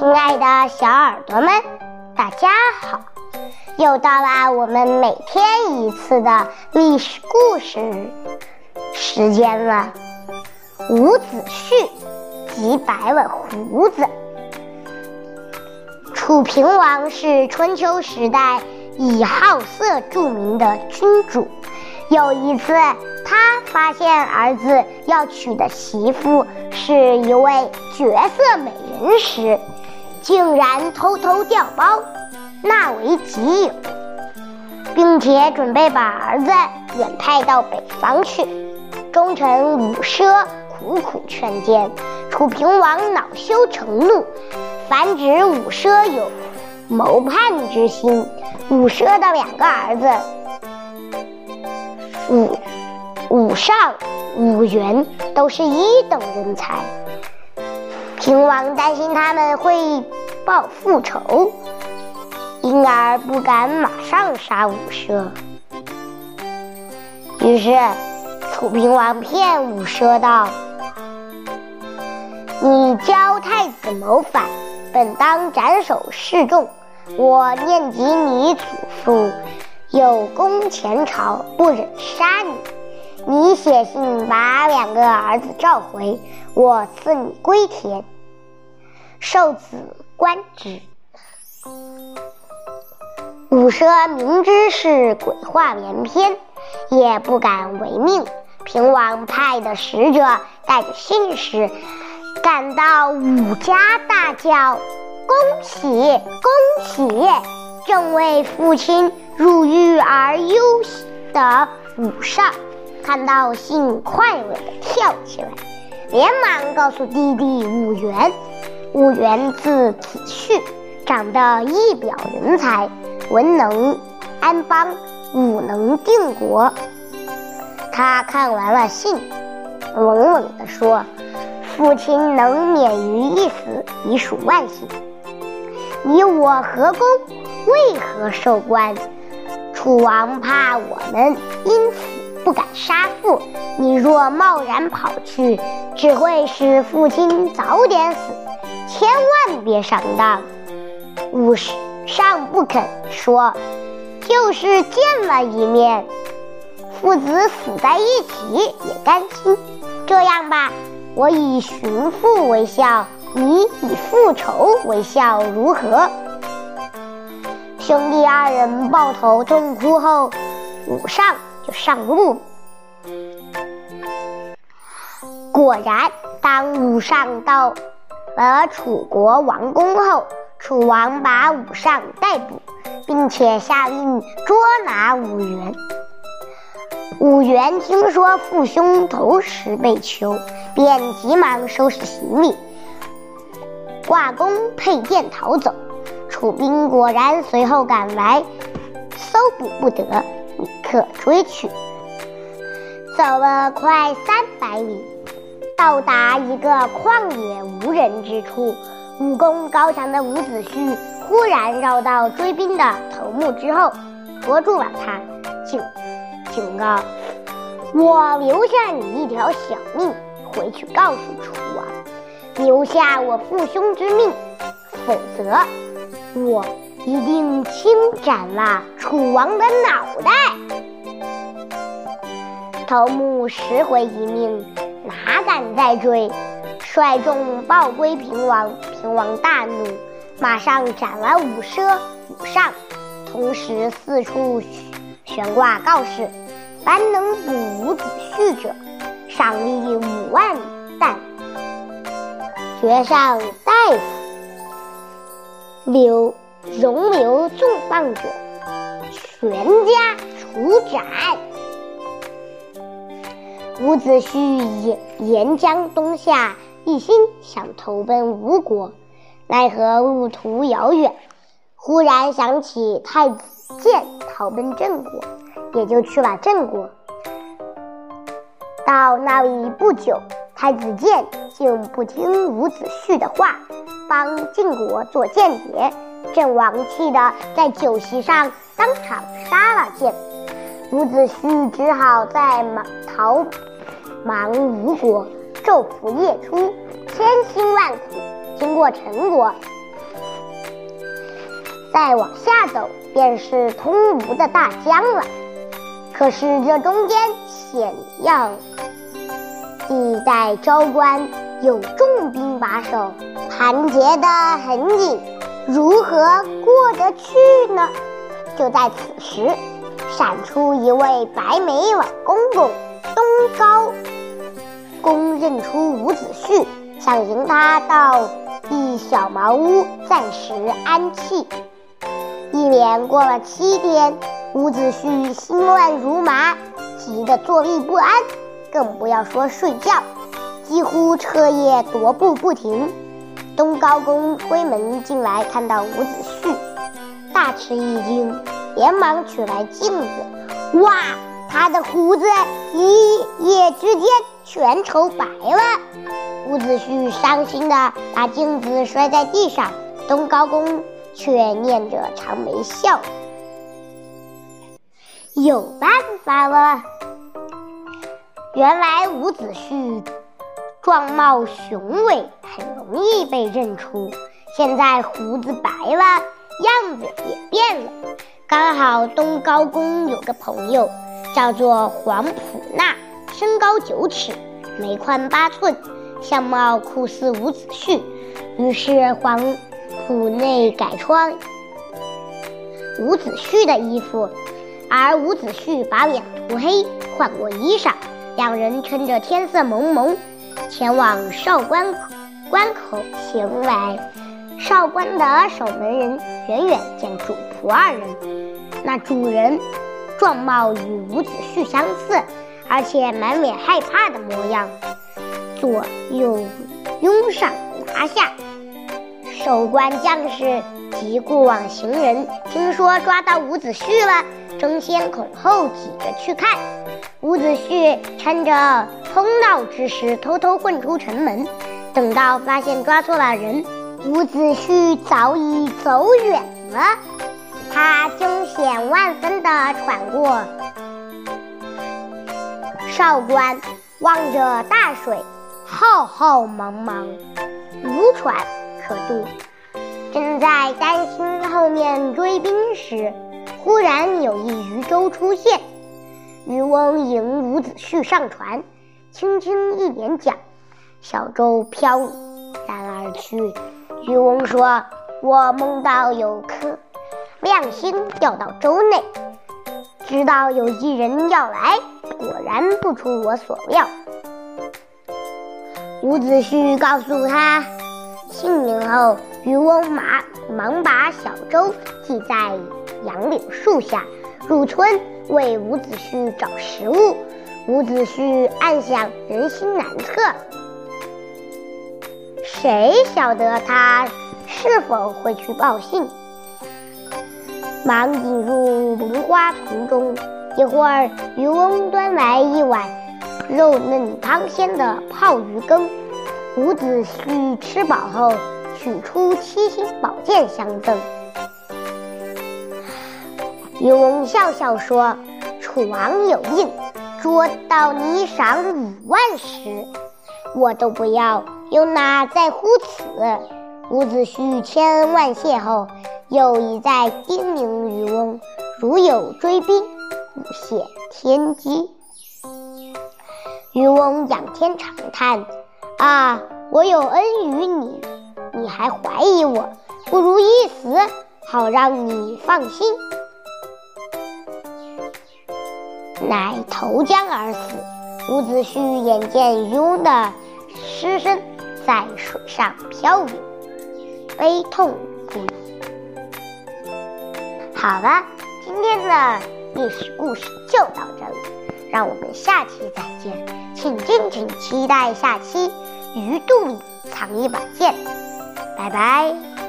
亲爱的小耳朵们，大家好！又到了我们每天一次的历史故事时间了。伍子胥及白了胡子。楚平王是春秋时代以好色著名的君主。有一次，他发现儿子要娶的媳妇是一位绝色美人时，竟然偷偷调包，纳为己有，并且准备把儿子远派到北方去。忠臣伍奢苦苦劝谏，楚平王恼羞成怒，反指伍奢有谋叛之心。伍奢的两个儿子。伍伍尚、伍元都是一等人才，平王担心他们会报复仇，因而不敢马上杀武奢。于是，楚平王骗武奢道：“你教太子谋反，本当斩首示众。我念及你祖父。”有功前朝，不忍杀你。你写信把两个儿子召回，我赐你归田，受子观之。伍奢明知是鬼话连篇，也不敢违命。平王派的使者带着信使赶到伍家，大叫：“恭喜，恭喜！正为父亲。”入狱而忧的武尚看到信，快乐的跳起来，连忙告诉弟弟武元。武元字子胥，长得一表人才，文能安邦，武能定国。他看完了信，冷冷地说：“父亲能免于一死，已属万幸。你我何功？为何受官？”楚王怕我们因此不敢杀父，你若贸然跑去，只会使父亲早点死，千万别上当。武尚不肯说，就是见了一面，父子死在一起也甘心。这样吧，我以寻父为孝，你以复仇为孝，如何？兄弟二人抱头痛哭后，武上就上路。果然，当武上到而楚国王宫后，楚王把武尚逮捕，并且下令捉拿武元。武元听说父兄投石被囚，便急忙收拾行李，挂弓佩剑逃走。楚兵果然随后赶来，搜捕不得，立刻追去。走了快三百里，到达一个旷野无人之处，武功高强的伍子胥忽然绕到追兵的头目之后，捉住了他，警警告：“我留下你一条小命，回去告诉楚王，留下我父兄之命，否则。”我一定亲斩了楚王的脑袋。头目拾回一命，哪敢再追？率众报归平王，平王大怒，马上斩了五奢、五尚，同时四处悬挂告示：凡能捕伍子胥者，赏励五万担。爵上大夫。留容留纵棒者，全家处斩。伍子胥也沿江东下，一心想投奔吴国，奈何路途遥远，忽然想起太子建逃奔郑国，也就去了郑国。到那里不久，太子建竟不听伍子胥的话。帮晋国做间谍，郑王气得在酒席上当场杀了建，伍子胥只好在逃忙吴国，昼伏夜出，千辛万苦，经过陈国，再往下走便是通吴的大江了。可是这中间险要地带，昭关有重兵把守，盘结得很紧，如何过得去呢？就在此时，闪出一位白眉老公公东高公，认出伍子胥，想迎他到一小茅屋暂时安憩。一连过了七天。伍子胥心乱如麻，急得坐立不安，更不要说睡觉，几乎彻夜踱步不停。东高公推门进来，看到伍子胥，大吃一惊，连忙取来镜子，哇，他的胡子一夜之间全愁白了。伍子胥伤心的把镜子摔在地上，东高公却念着长眉笑。有办法了！原来伍子胥状貌雄伟，很容易被认出。现在胡子白了，样子也变了。刚好东高公有个朋友叫做黄埔纳，身高九尺，眉宽八寸，相貌酷似伍子胥。于是黄埔内改穿伍子胥的衣服。而伍子胥把脸涂黑，换过衣裳，两人趁着天色蒙蒙，前往少关关口行来。少关的守门人远远见主仆二人，那主人状貌与伍子胥相似，而且满脸害怕的模样，左右拥上拿下。守关将士及过往行人听说抓到伍子胥了。争先恐后挤着去看，伍子胥趁着通闹之时偷偷混出城门，等到发现抓错了人，伍子胥早已走远了。他惊险万分地闯过少关，望着大水浩浩茫茫，无船可渡，正在担心后面追兵时。忽然有一渔舟出现，渔翁迎伍子胥上船，轻轻一点桨，小舟飘然而去。渔翁说：“我梦到有颗亮星掉到舟内，知道有一人要来，果然不出我所料。”伍子胥告诉他姓名后，渔翁马忙把小舟系在。杨柳树下，入村为伍子胥找食物。伍子胥暗想：人心难测，谁晓得他是否会去报信？忙引入芦花丛中。一会儿，渔翁端来一碗肉嫩汤鲜的泡鱼羹。伍子胥吃饱后，取出七星宝剑相赠。渔翁笑笑说：“楚王有印，捉到你赏五万石，我都不要，又哪在乎此？”伍子胥千恩万谢后，又一再叮咛渔翁：“如有追兵，勿泄天机。”渔翁仰天长叹：“啊，我有恩于你，你还怀疑我？不如一死，好让你放心。”乃投江而死。伍子胥眼见渔翁的尸身在水上漂游，悲痛不已。好了，今天的历史故事就到这里，让我们下期再见，请敬请期待下期《鱼肚里藏一把剑》，拜拜。